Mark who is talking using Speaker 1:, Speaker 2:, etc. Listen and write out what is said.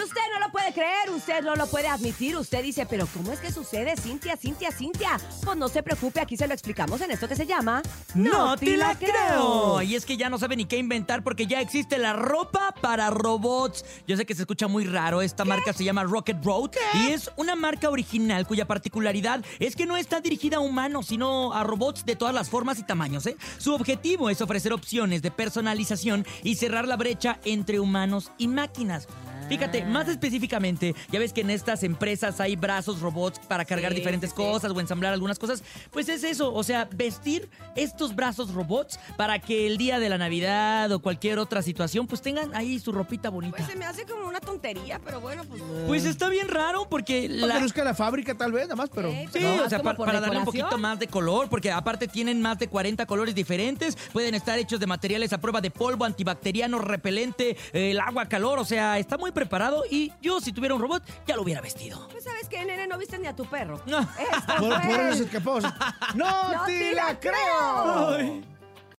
Speaker 1: Y usted no lo puede creer, usted no lo puede admitir. Usted dice, pero ¿cómo es que sucede, Cintia, Cintia, Cintia? Pues no se preocupe, aquí se lo explicamos en esto que se llama...
Speaker 2: ¡No te la creo! Y es que ya no sabe ni qué inventar porque ya existe la ropa para robots. Yo sé que se escucha muy raro, esta marca se llama Rocket Road y es una marca original cuya particularidad es que no está dirigida a humanos, sino a robots de todas las formas y tamaños. ¿eh? Su objetivo es ofrecer opciones de personalización y cerrar la brecha entre humanos y máquinas. Fíjate, más específicamente, ya ves que en estas empresas hay brazos robots para cargar
Speaker 1: Sí,
Speaker 2: diferentes
Speaker 1: sí, sí.
Speaker 2: cosas o ensamblar algunas cosas. Pues es eso, o sea, vestir estos brazos robots para que el día de la Navidad o cualquier otra situación, pues tengan ahí su ropita bonita.
Speaker 1: Pues se me hace como una tontería, pero bueno, pues...
Speaker 2: Pues está bien raro porque
Speaker 3: Para
Speaker 2: la...
Speaker 3: que luzca la fábrica, tal vez, nada más, pero.
Speaker 1: Sí,
Speaker 2: Sí,
Speaker 1: No,
Speaker 2: o sea,
Speaker 1: como
Speaker 2: pa-
Speaker 1: por
Speaker 2: para darle un poquito más de color, porque aparte tienen más de 40 colores diferentes, pueden estar hechos de materiales a prueba de polvo, antibacteriano, repelente, eh, el agua, calor, o sea, está muy preparado y yo si tuviera un robot ya lo hubiera vestido.
Speaker 1: Pues sabes qué, nene, no viste ni a tu perro.
Speaker 2: No.
Speaker 1: Esto
Speaker 3: Por, por eso escapó. ¡No,
Speaker 1: ¡No
Speaker 3: te
Speaker 1: te
Speaker 3: la creo!